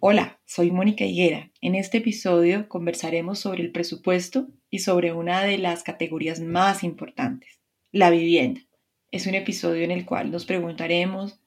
Hola, soy Mónica Higuera. En este episodio conversaremos sobre el presupuesto y sobre una de las categorías más importantes, la vivienda. Es un episodio en el cual nos preguntaremos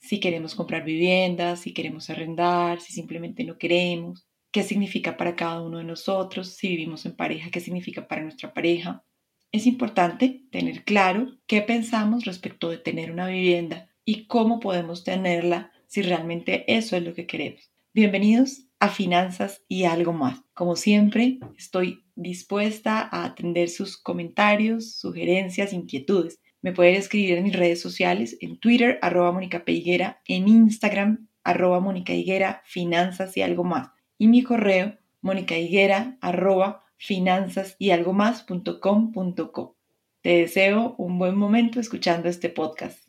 si queremos comprar viviendas, si queremos arrendar, si simplemente no queremos, qué significa para cada uno de nosotros, si vivimos en pareja, qué significa para nuestra pareja. Es importante tener claro qué pensamos respecto de tener una vivienda y cómo podemos tenerla si realmente eso es lo que queremos. Bienvenidos a Finanzas y algo más. Como siempre, estoy dispuesta a atender sus comentarios, sugerencias, inquietudes. Me pueden escribir en mis redes sociales, en Twitter, arroba Mónica Peiguera, en Instagram, arroba Mónica Higuera, Finanzas y algo más. Y mi correo, Higuera, arroba finanzas y algo más.com.co. Te deseo un buen momento escuchando este podcast.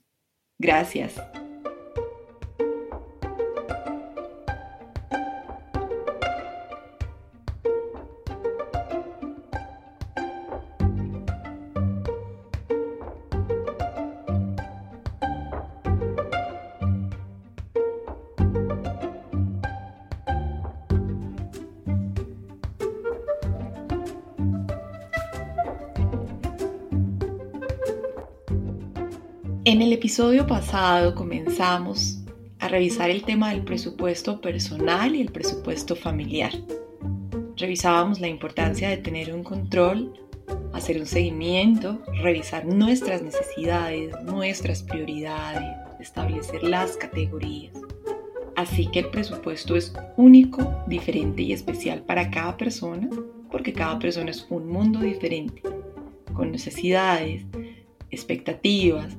Gracias. En el episodio pasado comenzamos a revisar el tema del presupuesto personal y el presupuesto familiar. Revisábamos la importancia de tener un control, hacer un seguimiento, revisar nuestras necesidades, nuestras prioridades, establecer las categorías. Así que el presupuesto es único, diferente y especial para cada persona, porque cada persona es un mundo diferente, con necesidades, expectativas,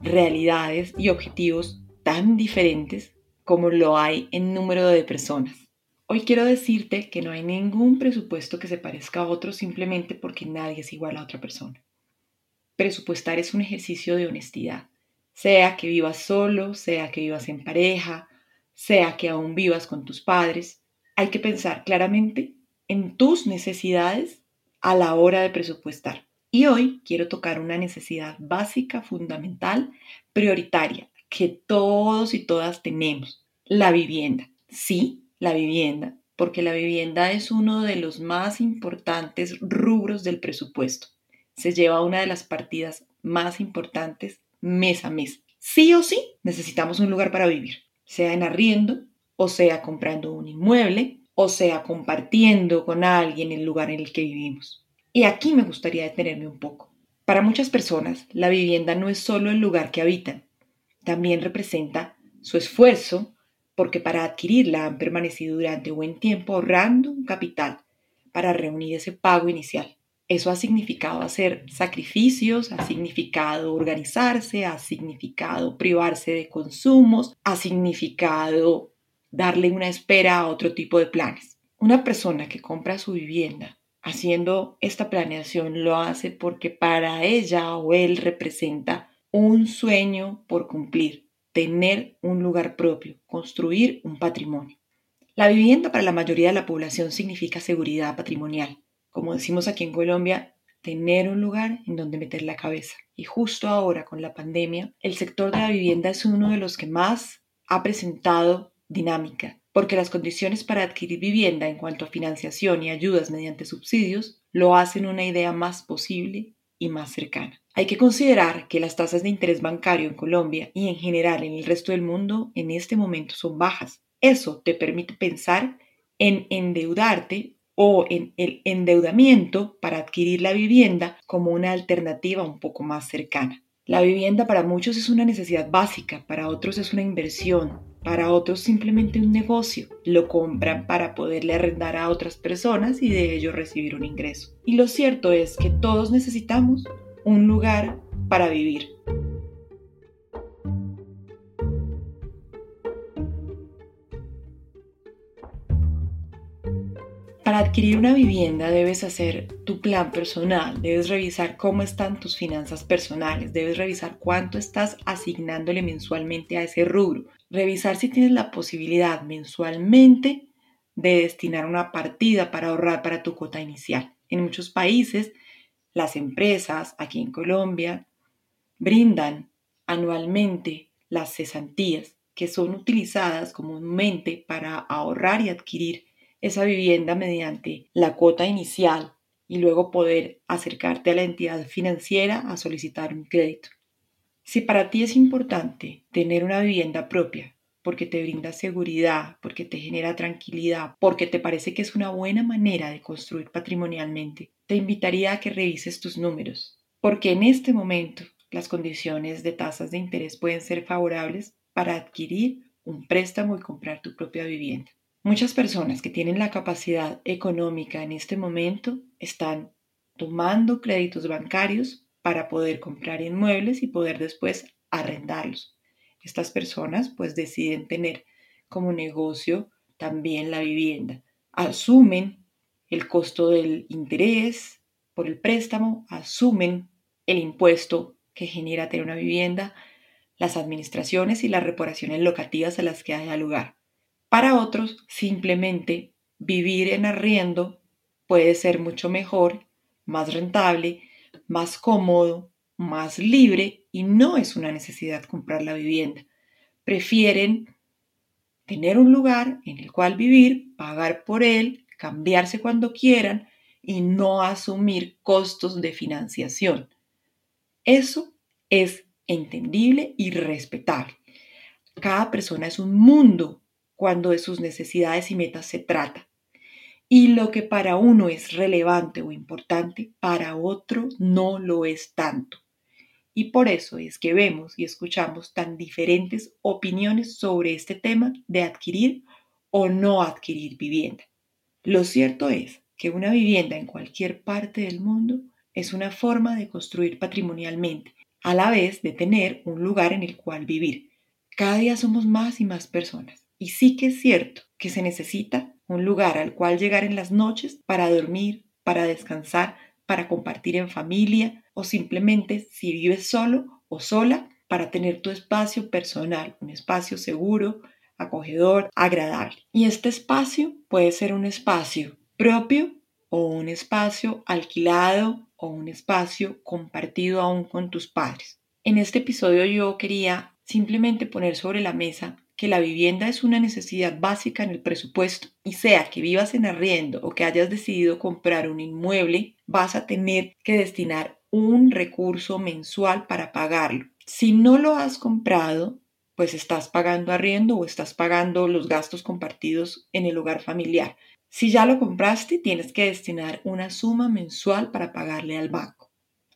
realidades y objetivos tan diferentes como lo hay en número de personas. Hoy quiero decirte que no hay ningún presupuesto que se parezca a otro simplemente porque nadie es igual a otra persona. Presupuestar es un ejercicio de honestidad, sea que vivas solo, sea que vivas en pareja, sea que aún vivas con tus padres. Hay que pensar claramente en tus necesidades a la hora de presupuestar. Y hoy quiero tocar una necesidad básica, fundamental, prioritaria, que todos y todas tenemos, la vivienda. Sí, la vivienda, porque la vivienda es uno de los más importantes rubros del presupuesto. Se lleva una de las partidas más importantes mes a mes. Sí o sí necesitamos un lugar para vivir, sea en arriendo o sea comprando un inmueble o sea compartiendo con alguien el lugar en el que vivimos. Y aquí me gustaría detenerme un poco. Para muchas personas, la vivienda no es solo el lugar que habitan, también representa su esfuerzo porque para adquirirla han permanecido durante buen tiempo ahorrando un capital para reunir ese pago inicial. Eso ha significado hacer sacrificios, ha significado organizarse, ha significado privarse de consumos, ha significado darle una espera a otro tipo de planes. Una persona que compra su vivienda haciendo esta planeación lo hace porque para ella o él representa un sueño por cumplir, tener un lugar propio, construir un patrimonio. La vivienda para la mayoría de la población significa seguridad patrimonial. Como decimos aquí en Colombia, tener un lugar en donde meter la cabeza. Y justo ahora con la pandemia, el sector de la vivienda es uno de los que más ha presentado dinámica, porque las condiciones para adquirir vivienda en cuanto a financiación y ayudas mediante subsidios lo hacen una idea más posible y más cercana. Hay que considerar que las tasas de interés bancario en Colombia y en general en el resto del mundo en este momento son bajas. Eso te permite pensar en endeudarte o en el endeudamiento para adquirir la vivienda como una alternativa un poco más cercana. La vivienda para muchos es una necesidad básica, para otros es una inversión, para otros simplemente un negocio. Lo compran para poderle arrendar a otras personas y de ello recibir un ingreso. Y lo cierto es que todos necesitamos un lugar para vivir. Adquirir una vivienda debes hacer tu plan personal, debes revisar cómo están tus finanzas personales, debes revisar cuánto estás asignándole mensualmente a ese rubro, revisar si tienes la posibilidad mensualmente de destinar una partida para ahorrar para tu cuota inicial. En muchos países, las empresas, aquí en Colombia, brindan anualmente las cesantías, que son utilizadas comúnmente para ahorrar y adquirir esa vivienda mediante la cuota inicial y luego poder acercarte a la entidad financiera a solicitar un crédito. Si para ti es importante tener una vivienda propia, porque te brinda seguridad, porque te genera tranquilidad, porque te parece que es una buena manera de construir patrimonialmente, te invitaría a que revises tus números, porque en este momento las condiciones de tasas de interés pueden ser favorables para adquirir un préstamo y comprar tu propia vivienda. Muchas personas que tienen la capacidad económica en este momento están tomando créditos bancarios para poder comprar inmuebles y poder después arrendarlos. Estas personas pues deciden tener como negocio también la vivienda. Asumen el costo del interés por el préstamo, asumen el impuesto que genera tener una vivienda, las administraciones y las reparaciones locativas a las que haya lugar. Para otros, simplemente vivir en arriendo puede ser mucho mejor, más rentable, más cómodo, más libre y no es una necesidad comprar la vivienda. Prefieren tener un lugar en el cual vivir, pagar por él, cambiarse cuando quieran y no asumir costos de financiación. Eso es entendible y respetable. Cada persona es un mundo cuando de sus necesidades y metas se trata. Y lo que para uno es relevante o importante, para otro no lo es tanto. Y por eso es que vemos y escuchamos tan diferentes opiniones sobre este tema de adquirir o no adquirir vivienda. Lo cierto es que una vivienda en cualquier parte del mundo es una forma de construir patrimonialmente a la vez de tener un lugar en el cual vivir. Cada día somos más y más personas. Y sí que es cierto que se necesita un lugar al cual llegar en las noches para dormir, para descansar, para compartir en familia o simplemente si vives solo o sola para tener tu espacio personal, un espacio seguro, acogedor, agradable. Y este espacio puede ser un espacio propio o un espacio alquilado o un espacio compartido aún con tus padres. En este episodio yo quería simplemente poner sobre la mesa que la vivienda es una necesidad básica en el presupuesto y sea que vivas en arriendo o que hayas decidido comprar un inmueble, vas a tener que destinar un recurso mensual para pagarlo. Si no lo has comprado, pues estás pagando arriendo o estás pagando los gastos compartidos en el hogar familiar. Si ya lo compraste, tienes que destinar una suma mensual para pagarle al banco.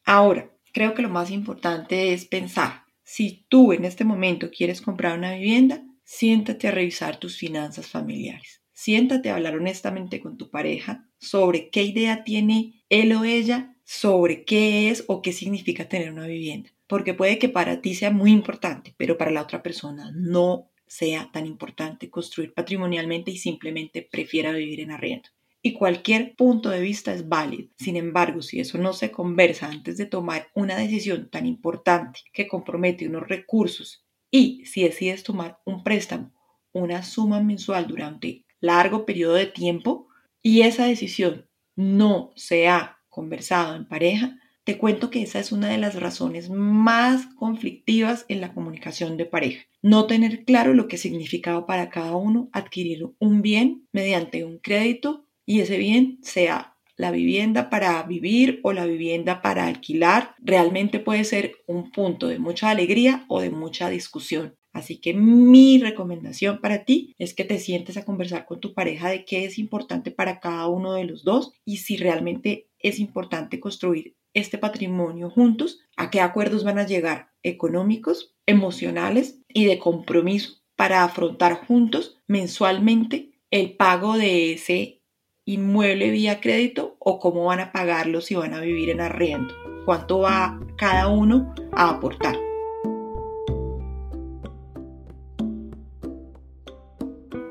Ahora, creo que lo más importante es pensar, si tú en este momento quieres comprar una vivienda, siéntate a revisar tus finanzas familiares. Siéntate a hablar honestamente con tu pareja sobre qué idea tiene él o ella sobre qué es o qué significa tener una vivienda. Porque puede que para ti sea muy importante, pero para la otra persona no sea tan importante construir patrimonialmente y simplemente prefiera vivir en arriendo. Y cualquier punto de vista es válido. Sin embargo, si eso no se conversa antes de tomar una decisión tan importante que compromete unos recursos y si decides tomar un préstamo, una suma mensual durante largo periodo de tiempo y esa decisión no se ha conversado en pareja, te cuento que esa es una de las razones más conflictivas en la comunicación de pareja. No tener claro lo que significaba para cada uno adquirir un bien mediante un crédito y ese bien sea la vivienda para vivir o la vivienda para alquilar, realmente puede ser un punto de mucha alegría o de mucha discusión. Así que mi recomendación para ti es que te sientes a conversar con tu pareja de qué es importante para cada uno de los dos y si realmente es importante construir este patrimonio juntos, a qué acuerdos van a llegar económicos, emocionales y de compromiso para afrontar juntos mensualmente el pago de ese inmueble vía crédito o cómo van a pagarlo si van a vivir en arriendo, cuánto va cada uno a aportar.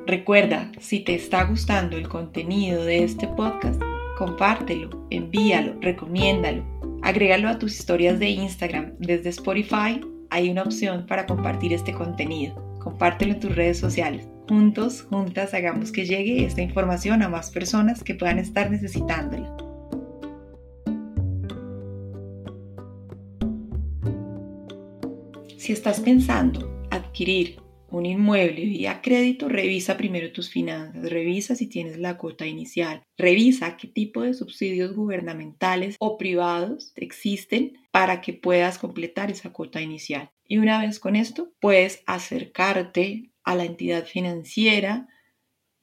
Recuerda, si te está gustando el contenido de este podcast, compártelo, envíalo, recomiéndalo, agrégalo a tus historias de Instagram. Desde Spotify hay una opción para compartir este contenido. Compártelo en tus redes sociales. Juntos, juntas, hagamos que llegue esta información a más personas que puedan estar necesitándola. Si estás pensando adquirir un inmueble vía crédito, revisa primero tus finanzas, revisa si tienes la cuota inicial, revisa qué tipo de subsidios gubernamentales o privados existen para que puedas completar esa cuota inicial. Y una vez con esto, puedes acercarte a la entidad financiera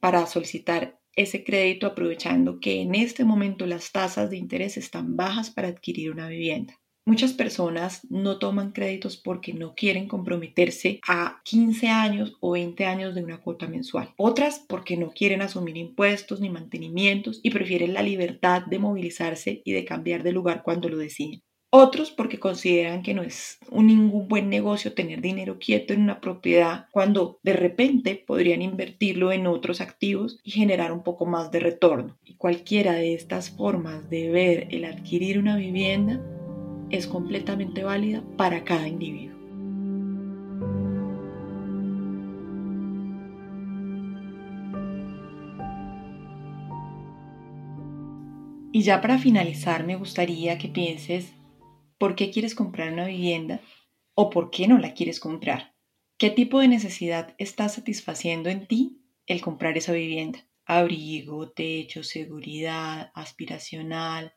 para solicitar ese crédito aprovechando que en este momento las tasas de interés están bajas para adquirir una vivienda. Muchas personas no toman créditos porque no quieren comprometerse a 15 años o 20 años de una cuota mensual. Otras porque no quieren asumir impuestos ni mantenimientos y prefieren la libertad de movilizarse y de cambiar de lugar cuando lo deciden. Otros porque consideran que no es un ningún buen negocio tener dinero quieto en una propiedad cuando de repente podrían invertirlo en otros activos y generar un poco más de retorno. Y cualquiera de estas formas de ver el adquirir una vivienda es completamente válida para cada individuo. Y ya para finalizar, me gustaría que pienses por qué quieres comprar una vivienda o por qué no la quieres comprar. ¿Qué tipo de necesidad está satisfaciendo en ti el comprar esa vivienda? Abrigo, techo, seguridad, aspiracional,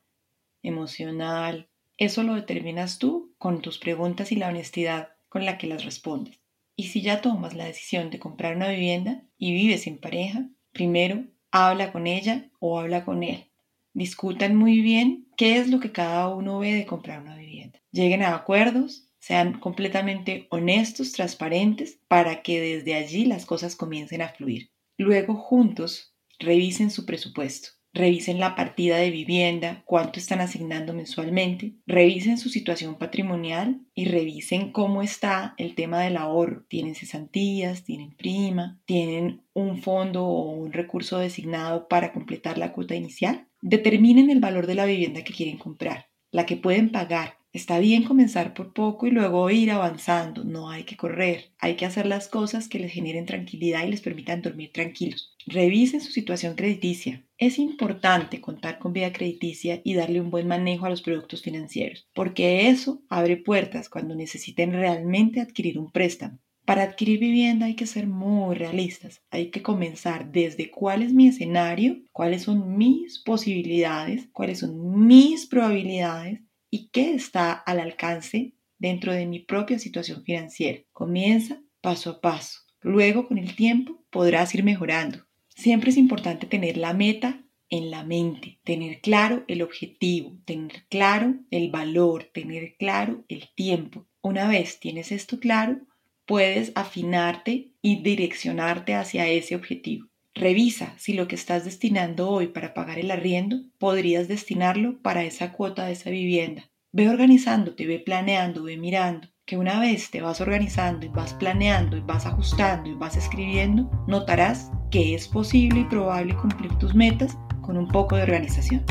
emocional, eso lo determinas tú con tus preguntas y la honestidad con la que las respondes. Y si ya tomas la decisión de comprar una vivienda y vives en pareja, primero habla con ella o habla con él. Discutan muy bien qué es lo que cada uno ve de comprar una vivienda. Lleguen a acuerdos, sean completamente honestos, transparentes, para que desde allí las cosas comiencen a fluir. Luego juntos revisen su presupuesto. Revisen la partida de vivienda, cuánto están asignando mensualmente, revisen su situación patrimonial y revisen cómo está el tema del ahorro. ¿Tienen cesantías? ¿Tienen prima? ¿Tienen un fondo o un recurso designado para completar la cuota inicial? Determinen el valor de la vivienda que quieren comprar, la que pueden pagar, Está bien comenzar por poco y luego ir avanzando, no hay que correr, hay que hacer las cosas que les generen tranquilidad y les permitan dormir tranquilos. Revisen su situación crediticia. Es importante contar con vida crediticia y darle un buen manejo a los productos financieros, porque eso abre puertas cuando necesiten realmente adquirir un préstamo. Para adquirir vivienda hay que ser muy realistas. Hay que comenzar desde cuál es mi escenario, cuáles son mis posibilidades, cuáles son mis probabilidades y qué está al alcance dentro de mi propia situación financiera. Comienza paso a paso. Luego, con el tiempo, podrás ir mejorando. Siempre es importante tener la meta en la mente, tener claro el objetivo, tener claro el valor, tener claro el tiempo. Una vez tienes esto claro, puedes afinarte y direccionarte hacia ese objetivo. Revisa si lo que estás destinando hoy para pagar el arriendo podrías destinarlo para esa cuota de esa vivienda. Ve organizándote, ve planeando, ve mirando, que una vez te vas organizando y vas planeando y vas ajustando y vas escribiendo, notarás que es posible y probable cumplir tus metas con un poco de organización.